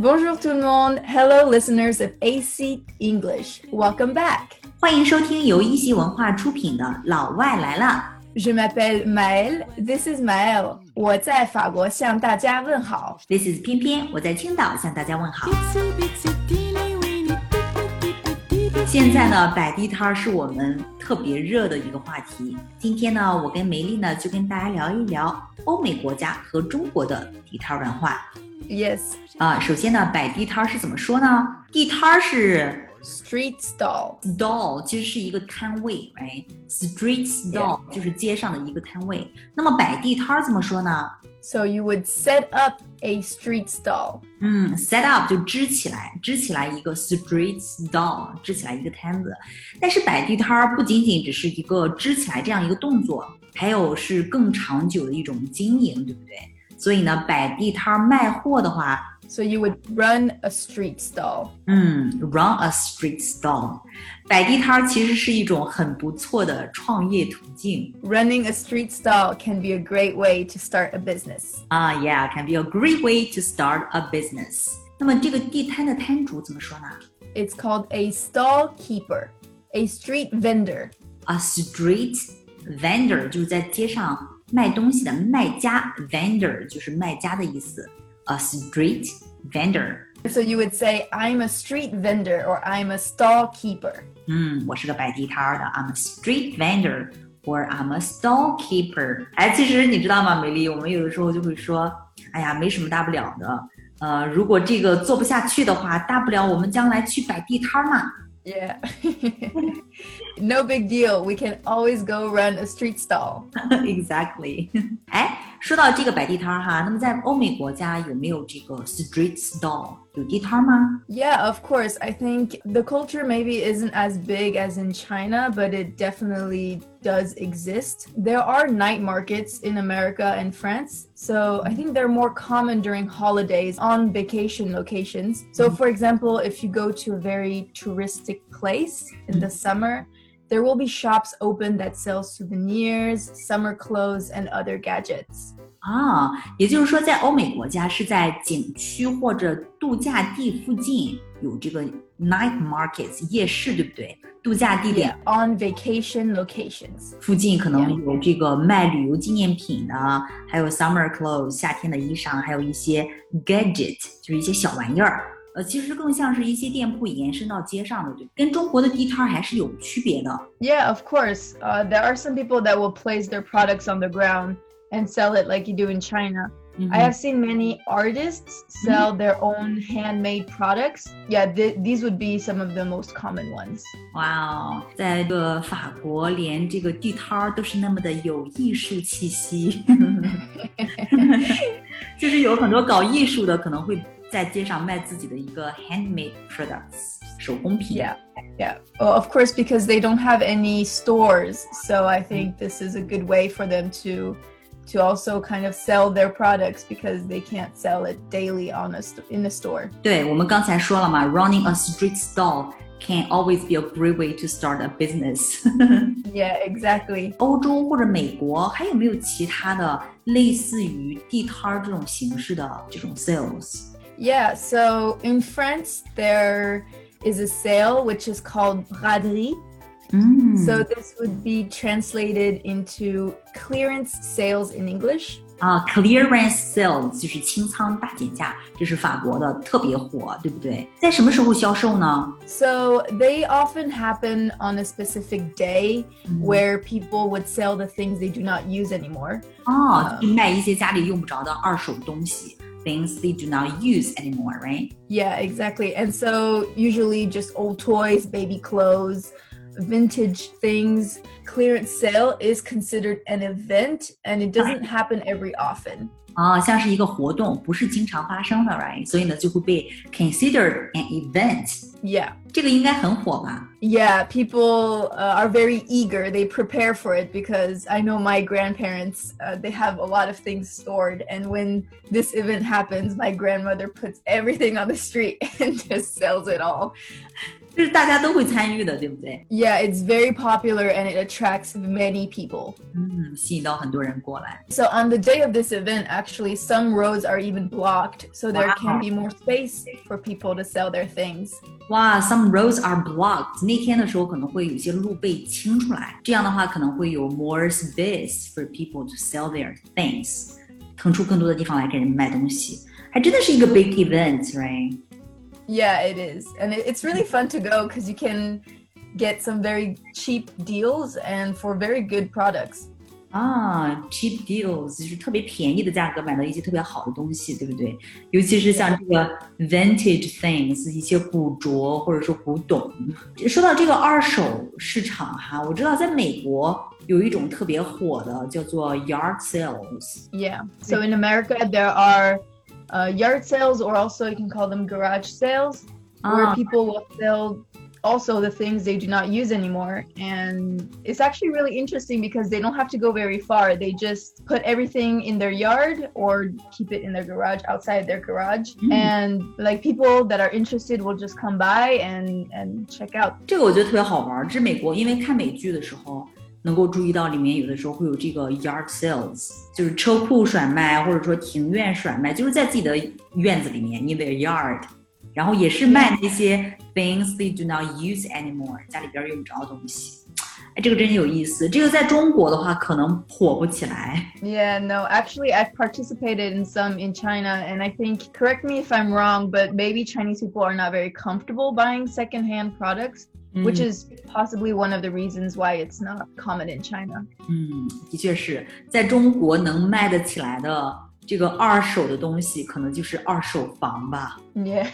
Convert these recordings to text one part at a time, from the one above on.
Bonjour tout le monde. Hello, listeners of AC English. Welcome back. 欢迎收听由一席文化出品的《老外来了》。Je m'appelle Maëlle. This is Maëlle. 我在法国向大家问好。This is 翩翩，我在青岛向大家问好。Bitsy, bitsy, 现在呢，摆地摊儿是我们特别热的一个话题。今天呢，我跟梅丽呢就跟大家聊一聊欧美国家和中国的地摊儿文化 Yes, 啊。首先呢，摆地摊儿是怎么说呢？地摊儿是 street stall. stall，其实是一个摊位，right？Street stall 就是街上的一个摊位。那么摆地摊儿怎么说呢？So you would set up a street stall. 嗯，set up 就支起来，支起来一个 street stall，支起来一个摊子。但是摆地摊儿不仅仅只是一个支起来这样一个动作，还有是更长久的一种经营，对不对？所以呢，摆地摊儿卖货的话，So you would run a street stall. 嗯，run a street stall，摆地摊儿其实是一种很不错的创业途径 Running a street stall can be a great way to start a business. 啊，yeah，can be a great way to start a business。那么这个地摊的摊主怎么说呢？ It's called a stall keeper, a street vendor. A street vendor 就是在街上卖东西的卖家，vendor 就是卖家的意思。 a street vendor. So you would say, I'm a street vendor or I'm a stall stallkeeper. Hmm, I'm a street vendor or I'm a stall stallkeeper。哎，其实你知道吗，梅莉，我们有的时候就会说，哎呀，没什么大不了的。呃，如果这个做不下去的话，大不了我们将来去摆地摊儿嘛。Yeah, no big deal. We can always go run a street stall. exactly. 说到这个摆地摊儿哈，那么在欧美国家有没有这个 street stall 有地摊儿吗？ Yeah, of course. I think the culture maybe isn't as big as in China, but it definitely does exist. There are night markets in America and France, so I think they're more common during holidays on vacation locations. So, for example, if you go to a very touristic place in the summer, there will be shops open that sell souvenirs, summer clothes, and other gadgets. 啊，也就是说，在欧美国家是在景区或者度假地附近有这个 night markets 夜市，对不对？度假地点 On vacation locations. 附近可能有这个卖旅游纪念品的，还有 summer clothes 夏天的衣裳，还有一些 gadget 就是一些小玩意儿。 呃，其实更像是一些店铺延伸到街上的，对，跟中国的地摊儿还是有区别的。 Yeah, of course. Uh, there are some people that will place their products on the ground and sell it like you do in China. 嗯 I have seen many artists sell their own handmade products. Yeah, th- these would be some of the most common ones. 哇哦，在这个法国，连这个地摊儿都是那么的有艺术气息，就是有很多搞艺术的可能会 在街上卖自己的一个 handmade products 手工品。 Yeah, yeah. Well, of course, because they don't have any stores, so I think this is a good way for them to to also kind of sell their products because they can't sell it daily on a st- in a store. 对，我们刚才说了嘛，running a street stall can always be a great way to start a business 。 Yeah, exactly. 欧洲或者美国还有没有其他的类似于地摊儿这种形式的这种 sales？ Yeah, so in France, there is a sale which is called braderie. 嗯 So this would be translated into clearance sales in English. 啊，clearance sales 就是清仓大减价，这是法国的特别火，对不对？在什么时候销售呢？ So they often happen on a specific day where people would sell the things they do not use anymore. 哦，就是卖一些家里用不着的二手东西 ，things they do not use anymore, right？Yeah, exactly. And so usually just old toys, baby clothes, vintage things. Clearance sale is considered an event and it doesn't happen every often. 啊，像是一个活动，不是经常发生的，right？所以呢，就会被 considered an event。 Yeah. 这个应该很火吧？ Yeah, people uh, are very eager. They prepare for it because I know my grandparents, uh, they have a lot of things stored. And when this event happens, my grandmother puts everything on the street and just sells it all. 就是大家都会参与的，对不对？ Yeah, it's very popular and it attracts many people. 嗯，吸引到很多人过来。 So on the day of this event, actually, some roads are even blocked, so there Wow. can be more space for people to sell their things. 哇，some roads are blocked。那天的时候可能会有一些路被清出来，这样的话可能会有 more space for people to sell their things，腾出更多的地方来给人卖东西，还真的是一个 big event，right？ Yeah, it is. And it, it's really fun to go because you can get some very cheap deals and for very good products. 啊，cheap deals 就是特别便宜的价格买到一些特别好的东西，对不对？尤其是像这个 vintage things，一些古着或者说古董。说到这个二手市场哈，我知道在美国有一种特别火的叫做 yard sales。 Yeah. So in America, there are uh, yard sales, or also you can call them garage sales, where Ah. people will sell also the things they do not use anymore. And it's actually really interesting because they don't have to go very far. They just put everything in their yard or keep it in their garage, outside their garage. Mm. And like people that are interested will just come by and, and check out 这个我觉得特别好玩儿，这是美国，因为看美剧的时候 能够注意到里面有的时候会有这个 yard sales，就是车库甩卖或者说庭院甩卖，就是在自己的院子里面，in their yard，然后也是卖那些 things they do not use anymore，家里边用不着的东西。哎，这个真有意思。这个在中国的话可能火不起来。 Yeah, no, actually, I've participated in some in China, and I think, correct me if I'm wrong, but maybe Chinese people are not very comfortable buying secondhand products, which is possibly one of the reasons why it's not common in China. 嗯，的确是在中国能卖得起来的这个二手的东西，可能就是二手房吧。 Yeah.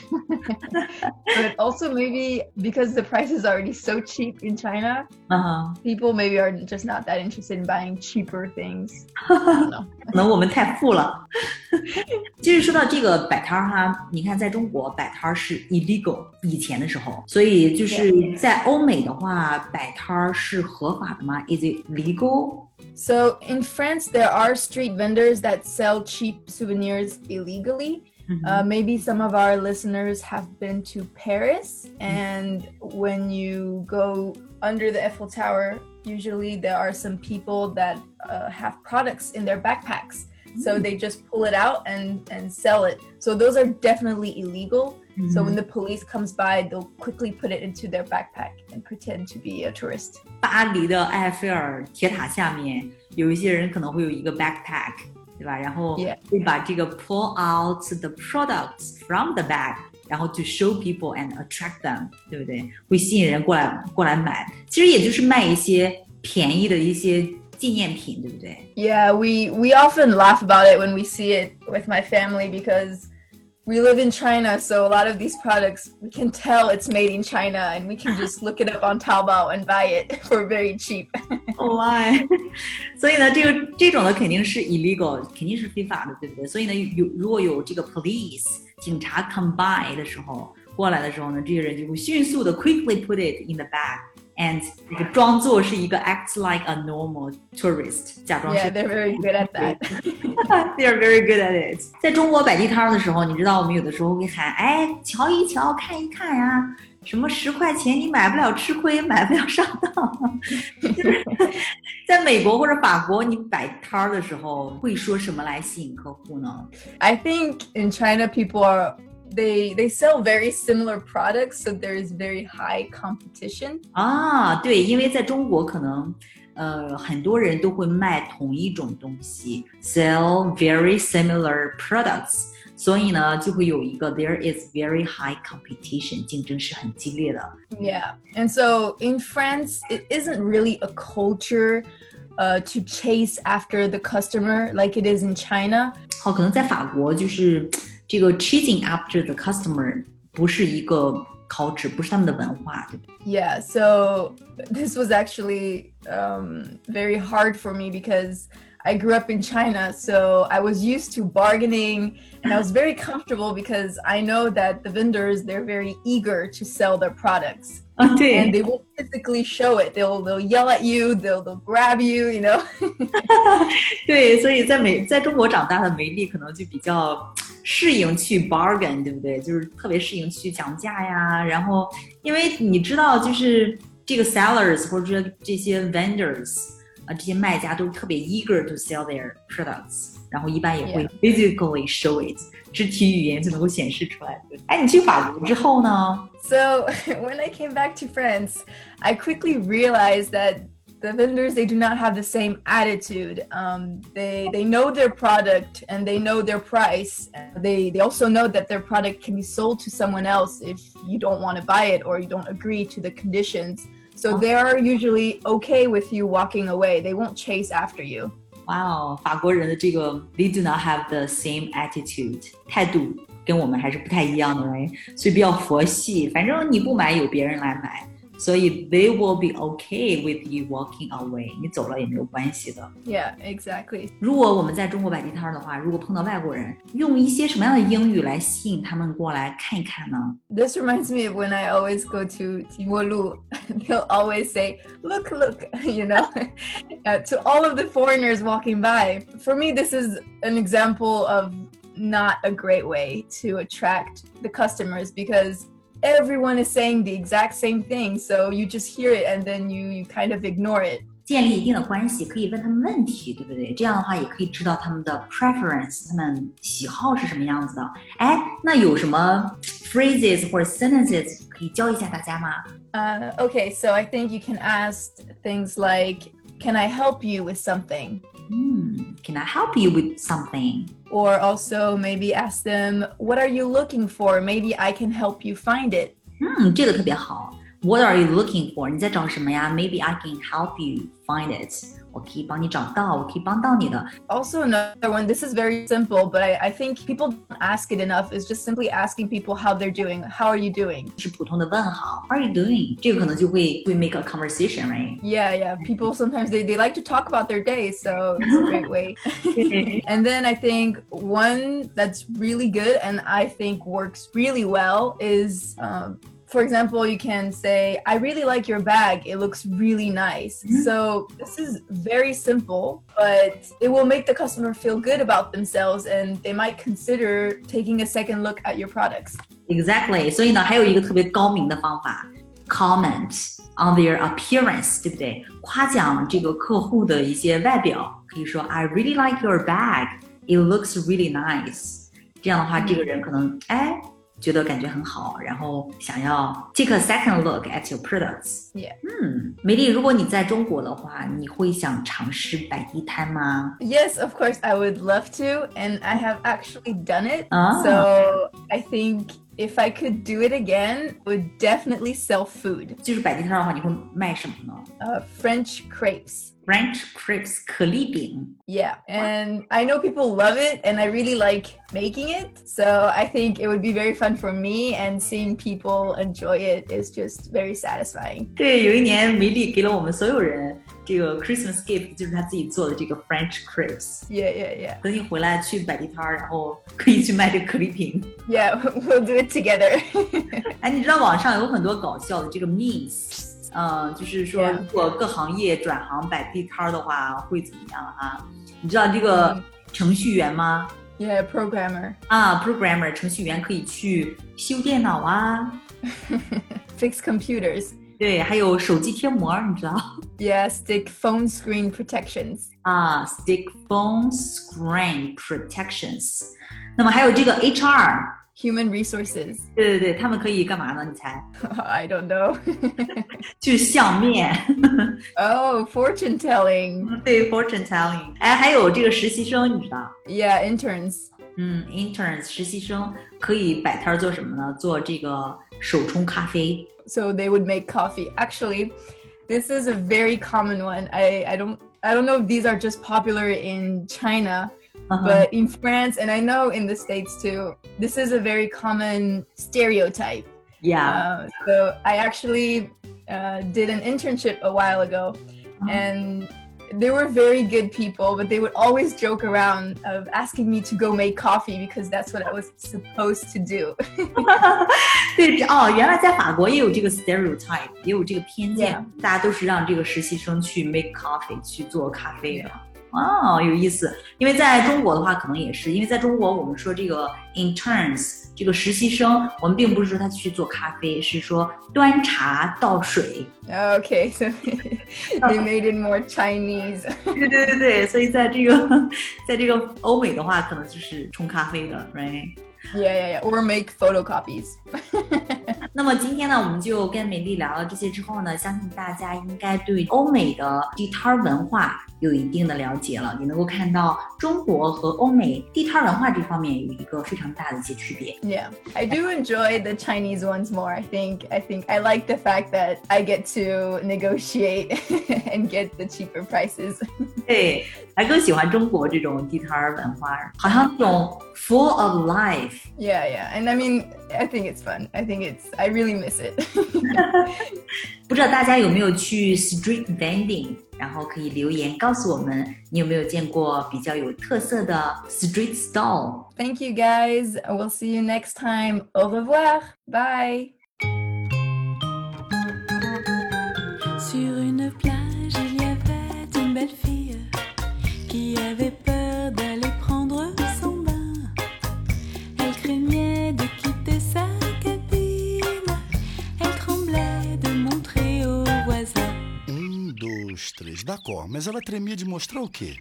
but also, maybe because the price is already so cheap in China, 嗯哼。 people maybe are just not that interested in buying cheaper things. I don't know. 可能我们太富了。 其实说到这个摆摊儿哈，你看在中国摆摊儿是 illegal，以前的时候，所以就是在欧美的话，摆摊儿是合法的吗？Is it legal？ So in France, there are street vendors that sell cheap souvenirs illegally. Uh, maybe some of our listeners have been to Paris, and when you go under the Eiffel Tower, usually there are some people that uh, have products in their backpacks. So they just pull it out and, and sell it. So those are definitely illegal. So when the police comes by, they'll quickly put it into their backpack and pretend to be a tourist. 巴黎的埃菲尔铁塔下面有一些人可能会有一个 backpack，对吧？然后 Yeah. 会把这个 pull out the products from the bag，然后 to show people and attract them，对不对？会吸引人过来过来买。其实也就是卖一些便宜的一些 纪念品，对不对？ Yeah, we we often laugh about it when we see it with my family because we live in China, so a lot of these products we can tell it's made in China and we can just look it up on Taobao and buy it for very cheap. Why？所以呢，这个这种呢肯定是 illegal，肯定是非法的，对不对？所以呢，有如果有这个 police 警察 come by 的时候，过来的时候呢，这些人就会迅速的 quickly put it in the bag。 and 这个装作是一个 act like a normal tourist，假装是 Yeah, they're very good at that. They are very good at it。在中国摆地摊儿的时候，你知道我们有的时候会喊：“哎，瞧一瞧，看一看呀，什么十块钱你买不了吃亏，买不了上当。”就是在美国或者法国，你摆摊儿的时候会说什么来吸引客户呢？ I think in China people are they they sell very similar products, so there is very high competition. 啊，对，因为在中国可能。呃，很多人都会卖同一种东西，sell very similar products，所以呢，就会有一个 there is very high competition，竞争是很激烈的。 Yeah. And so in France, it isn't really a culture uh, to chase after the customer like it is in China. 好，可能在法国就是 这个 chasing after the customer 不是一个 culture，不是他们的文化，对吧？ Yeah. So this was actually um, very hard for me because I grew up in China. So I was used to bargaining and I was very comfortable because I know that the vendors, they're very eager to sell their products. 啊， and 对， they will physically show it. They'll they'll yell at you. They'll they'll grab you. You know. 对，所以在美在中国长大的梅丽可能就比较 适应去 bargain，对不对？就是特别适应去讲价呀。然后，因为你知道，就是这个 sellers 或者说这些 vendors 啊，这些卖家都特别 eager to sell their products，然后一般也会 physically show it，肢体语言就能够显示出来。哎，你去法国之后呢？So when I came back to France, I quickly realized that the vendors they do not have the same attitude um, they they know their product and they know their price they they also know that their product can be sold to someone else if you don't want to buy it or you don't agree to the conditions so they are usually okay with you walking away they won't chase after you Wow，法国人的这个 they do not have the same attitude 态度跟我们还是不太一样的，right？所以比较佛系，反正你不买有别人来买。 所以 they will be okay with you walking away，你走了也没有关系的。Yeah, exactly. 如果我们在中国摆地摊的话，如果碰到外国人，用一些什么样的英语来吸引他们过来看一看呢？This reminds me of when I always go to Timolu. They'll always say, "Look, look," you know, uh, to all of the foreigners walking by. For me, this is an example of not a great way to attract the customers because everyone is saying the exact same thing, so you just hear it and then you you kind of ignore it. 建立一定的关系，可以问他们问题，对不对？这样的话也可以知道他们的 preference，他们喜好是什么样子的。哎，那有什么 phrases 或者 sentences 可以教一下大家吗？Uh, okay, so I think you can ask things like, "Can I help you with something?" Hmm, can I help you with something? Or also maybe ask them, what are you looking for? Maybe I can help you find it. 嗯，这个特别好。 What are you looking for? 你在找什么呀？Maybe I can help you find it. 我可以帮你找到，我可以帮到你的。Also another one. This is very simple, but I I think people don't ask it enough. Is just simply asking people how they're doing. How are you doing? 是普通的问好。How are you doing? 这个可能就会会 make a conversation, right? Yeah, yeah. People sometimes they they like to talk about their day, so it's a great way. and then I think one that's really good and I think works really well is. Um, for example, you can say, I really like your bag. It looks really nice. Mm-hmm. So this is very simple, but it will make the customer feel good about themselves and they might consider taking a second look at your products. Exactly. 所以呢，还有一个特别高明的方法，comment on their appearance，对不对？夸奖这个客户的一些外表，可以说 I really like your bag. It looks really nice. 这样的话，这个人可能哎。 觉得感觉很好，然后想要 take a second look at your products。嗯，梅莉，如果你在中国的话，你会想尝试摆地摊吗？Yes, of course, I would love to, and I have actually done it. So I think if I could do it again, would definitely sell food. 就是摆地摊的话，你会卖什么呢？Uh, French crepes. French crepes 可丽饼. Yeah, and I know people love it, and I really like making it. So I think it would be very fun for me, and seeing people enjoy it is just very satisfying. 对，有一年米莉给了我们所有人 这个 Christmas gift 就是他自己做的这个 French crepes。Yeah, yeah, yeah. 等你回来去摆地摊儿，然后可以去卖这个可丽饼。Yeah, we'll do it together. 哎，你知道网上有很多搞笑的这个 memes。嗯，就是说，如果各行业转行摆地摊儿的话，会怎么样啊？你知道这个程序员吗？Yeah, programmer. 啊，programmer，程序员可以去修电脑啊，fix computers. 对，还有手机贴膜，你知道？Yeah, stick phone screen protections. 啊，stick phone screen protections. 那么还有这个 HR。Human resources，对对对，他们可以干嘛呢？你猜？I don't know 去相面。oh, fortune telling。对，fortune telling。哎，还有这个实习生，你知道？Yeah, interns。 嗯，interns 实习生可以摆摊做什么呢？做这个手冲咖啡。So they would make coffee. Actually, this is a very common one. I I don't I don't know if these are just popular in China. Uh-huh. But in France, and I know in the States too, this is a very common stereotype. Yeah. Uh, so I actually uh, did an internship a while ago, uh-huh. and they were very good people, but they would always joke around of asking me to go make coffee because that's what I was supposed to do. 对哦，原来在法国也有这个 stereotype，也有这个偏见，大家都是让这个实习生去 make coffee 去做咖啡的。 哦，有意思。因为在中国的话，可能也是，因为在中国我们说这个 interns 这个实习生，我们并不是说他去做咖啡，是说端茶倒水。Okay, so they made it more Chinese. 对对对对，所以在这个在这个欧美的话，可能就是冲咖啡的，right？ Yeah, yeah, yeah. Or make photocopies. 那么今天呢，我们就跟梅莉聊了这些之后呢，相信大家应该对欧美的地摊文化有一定的了解了。你能够看到中国和欧美地摊文化这方面有一个非常大的一些区别。Yeah, I do enjoy the Chinese ones more. I think I think I like the fact that I get to negotiate and get the cheaper prices. 对，还更喜欢中国这种地摊文化，好像这种 full of life. Yeah, yeah, and I mean, I think it's fun. I think it's really miss it. 不知道大家有没有去 street vending？然后可以留言告诉我们，你有没有见过比较有特色的 street stall？ Thank you guys. We'll see you next time. Au revoir. Bye. Sur une plage, da cor, mas ela tremia de mostrar o quê?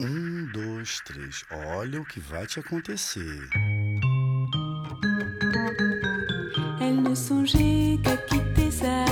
Um, dois, três. Olha o que vai te acontecer. Elle ne songeait qu'à quitter sa